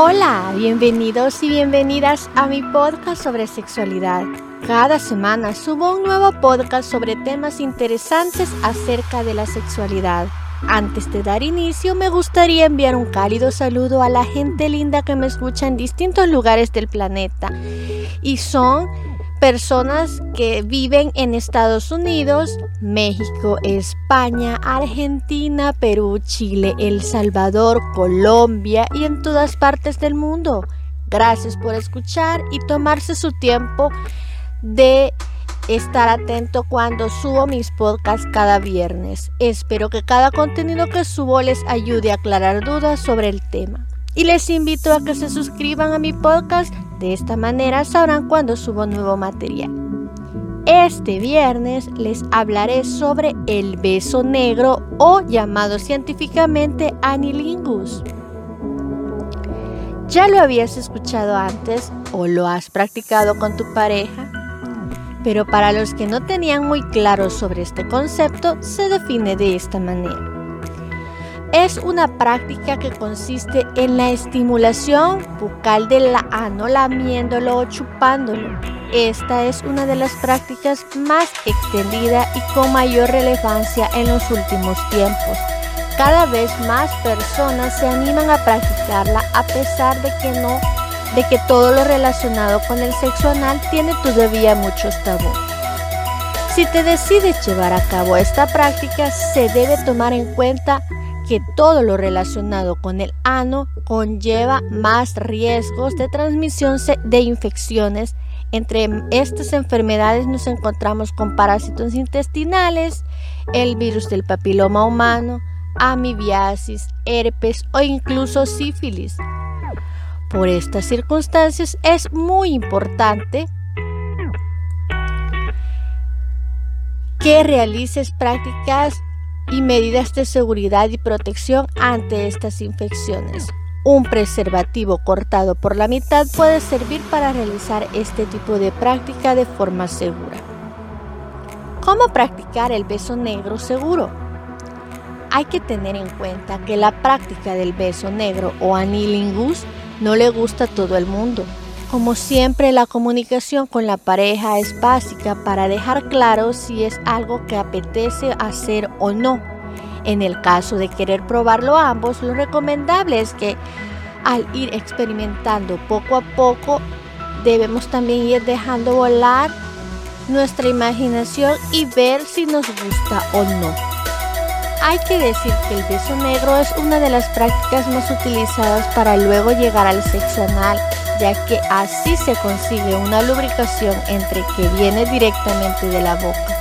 Hola, bienvenidos y bienvenidas a mi podcast sobre sexualidad. Cada semana subo un nuevo podcast sobre temas interesantes acerca de la sexualidad. Antes de dar inicio, me gustaría enviar un cálido saludo a la gente linda que me escucha en distintos lugares del planeta. Y son personas que viven en Estados Unidos, México, España, Argentina, Perú, Chile, El Salvador, Colombia y en todas partes del mundo. Gracias por escuchar y tomarse su tiempo de estar atento cuando subo mis podcasts cada viernes. Espero que cada contenido que subo les ayude a aclarar dudas sobre el tema. Y les invito a que se suscriban a mi podcast, de esta manera sabrán cuando subo nuevo material. Este viernes les hablaré sobre el beso negro o llamado científicamente anilingus. ¿Ya lo habías escuchado antes o lo has practicado con tu pareja? Pero para los que no tenían muy claro sobre este concepto, se define de esta manera. Es una práctica que consiste en la estimulación bucal del ano lamiéndolo o chupándolo. Esta es una de las prácticas más extendida y con mayor relevancia en los últimos tiempos. Cada vez más personas se animan a practicarla a pesar de que no de que todo lo relacionado con el sexo anal tiene todavía muchos tabú. Si te decides llevar a cabo esta práctica, se debe tomar en cuenta que todo lo relacionado con el ano conlleva más riesgos de transmisión de infecciones. Entre estas enfermedades nos encontramos con parásitos intestinales, el virus del papiloma humano, amibiasis, herpes o incluso sífilis. Por estas circunstancias es muy importante que realices prácticas y medidas de seguridad y protección ante estas infecciones. Un preservativo cortado por la mitad puede servir para realizar este tipo de práctica de forma segura. ¿Cómo practicar el beso negro seguro? Hay que tener en cuenta que la práctica del beso negro o anilingus no le gusta a todo el mundo. Como siempre, la comunicación con la pareja es básica para dejar claro si es algo que apetece hacer o no. En el caso de querer probarlo ambos, lo recomendable es que al ir experimentando poco a poco, debemos también ir dejando volar nuestra imaginación y ver si nos gusta o no. Hay que decir que el beso negro es una de las prácticas más utilizadas para luego llegar al sexo anal ya que así se consigue una lubricación entre que viene directamente de la boca.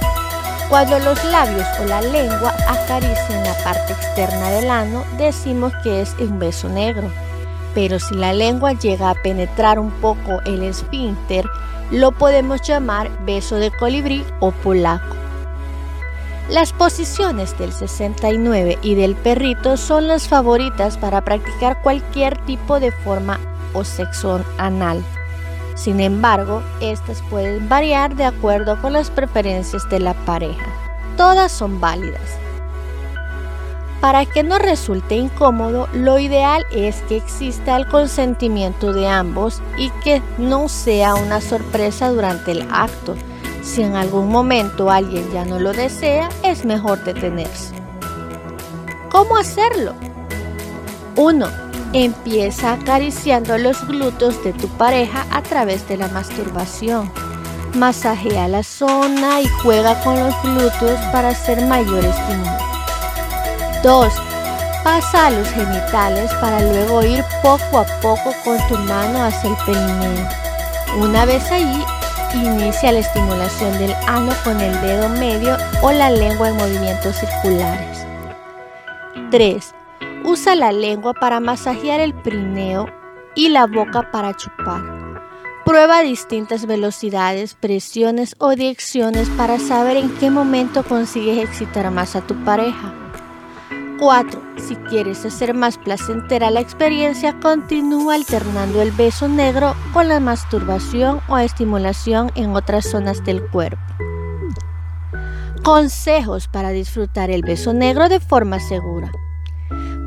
Cuando los labios o la lengua acarician la parte externa del ano, decimos que es un beso negro. Pero si la lengua llega a penetrar un poco el esfínter, lo podemos llamar beso de colibrí o polaco. Las posiciones del 69 y del perrito son las favoritas para practicar cualquier tipo de forma o sexo anal. Sin embargo, estas pueden variar de acuerdo con las preferencias de la pareja. Todas son válidas. Para que no resulte incómodo, lo ideal es que exista el consentimiento de ambos y que no sea una sorpresa durante el acto. Si en algún momento alguien ya no lo desea, es mejor detenerse. ¿Cómo hacerlo? 1 Empieza acariciando los glúteos de tu pareja a través de la masturbación. Masajea la zona y juega con los glúteos para hacer mayor estímulo. 2. Pasa a los genitales para luego ir poco a poco con tu mano hacia el perineo. Una vez allí, inicia la estimulación del ano con el dedo medio o la lengua en movimientos circulares. 3. Usa la lengua para masajear el prineo y la boca para chupar. Prueba distintas velocidades, presiones o direcciones para saber en qué momento consigues excitar más a tu pareja. 4. Si quieres hacer más placentera la experiencia, continúa alternando el beso negro con la masturbación o estimulación en otras zonas del cuerpo. Consejos para disfrutar el beso negro de forma segura.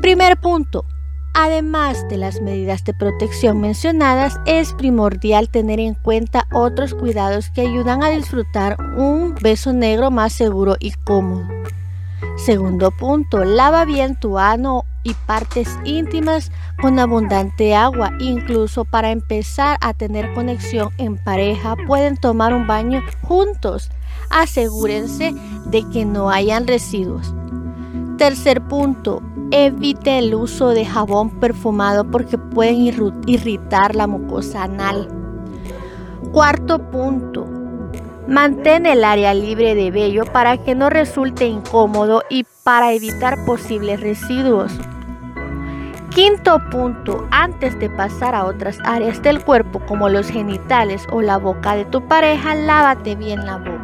Primer punto, Además de las medidas de protección mencionadas, es primordial tener en cuenta otros cuidados que ayudan a disfrutar un beso negro más seguro y cómodo. Segundo punto, lava bien tu ano y partes íntimas con abundante agua. Incluso para empezar a tener conexión en pareja pueden tomar un baño juntos. Asegúrense de que no hayan residuos. Tercer punto, evite el uso de jabón perfumado porque pueden irritar la mucosa anal. Cuarto punto, mantén el área libre de vello para que no resulte incómodo y para evitar posibles residuos. Quinto punto, antes de pasar a otras áreas del cuerpo como los genitales o la boca de tu pareja, lávate bien la boca.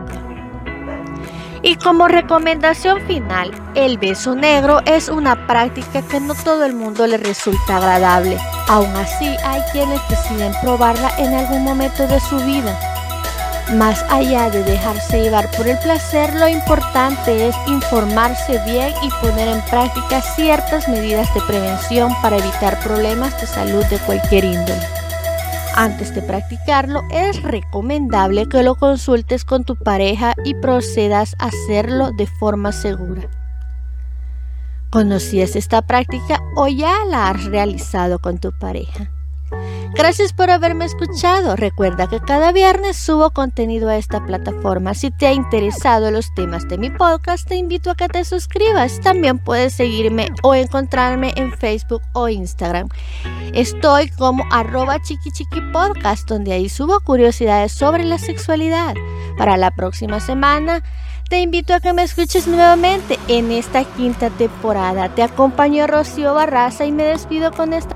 Y como recomendación final, el beso negro es una práctica que no todo el mundo le resulta agradable. Aún así, hay quienes deciden probarla en algún momento de su vida. Más allá de dejarse llevar por el placer, lo importante es informarse bien y poner en práctica ciertas medidas de prevención para evitar problemas de salud de cualquier índole. Antes de practicarlo, es recomendable que lo consultes con tu pareja y procedas a hacerlo de forma segura. ¿Conocías esta práctica o ya la has realizado con tu pareja? Gracias por haberme escuchado. Recuerda que cada viernes subo contenido a esta plataforma. Si te ha interesado los temas de mi podcast, te invito a que te suscribas. También puedes seguirme o encontrarme en Facebook o Instagram. Estoy como arroba podcast, donde ahí subo curiosidades sobre la sexualidad. Para la próxima semana, te invito a que me escuches nuevamente en esta quinta temporada. Te acompaño Rocío Barraza y me despido con esta